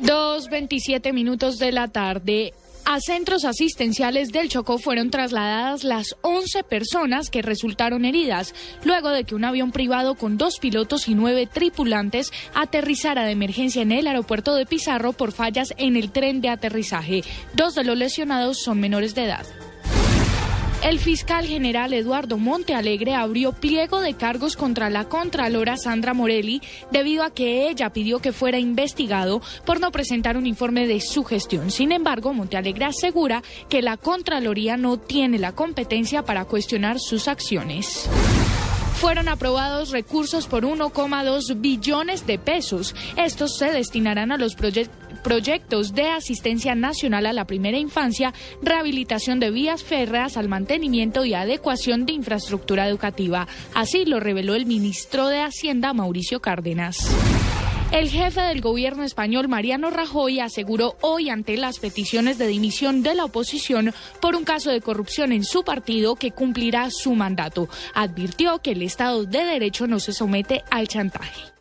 2.27 minutos de la tarde. A centros asistenciales del Chocó fueron trasladadas las 11 personas que resultaron heridas, luego de que un avión privado con dos pilotos y nueve tripulantes aterrizara de emergencia en el aeropuerto de Pizarro por fallas en el tren de aterrizaje. Dos de los lesionados son menores de edad. El fiscal general Eduardo Montealegre abrió pliego de cargos contra la contralora Sandra Morelli debido a que ella pidió que fuera investigado por no presentar un informe de su gestión. Sin embargo, Montealegre asegura que la Contraloría no tiene la competencia para cuestionar sus acciones fueron aprobados recursos por 1,2 billones de pesos. Estos se destinarán a los proyectos de asistencia nacional a la primera infancia, rehabilitación de vías férreas, al mantenimiento y adecuación de infraestructura educativa. Así lo reveló el ministro de Hacienda, Mauricio Cárdenas. El jefe del gobierno español, Mariano Rajoy, aseguró hoy ante las peticiones de dimisión de la oposición por un caso de corrupción en su partido que cumplirá su mandato. Advirtió que el Estado de Derecho no se somete al chantaje.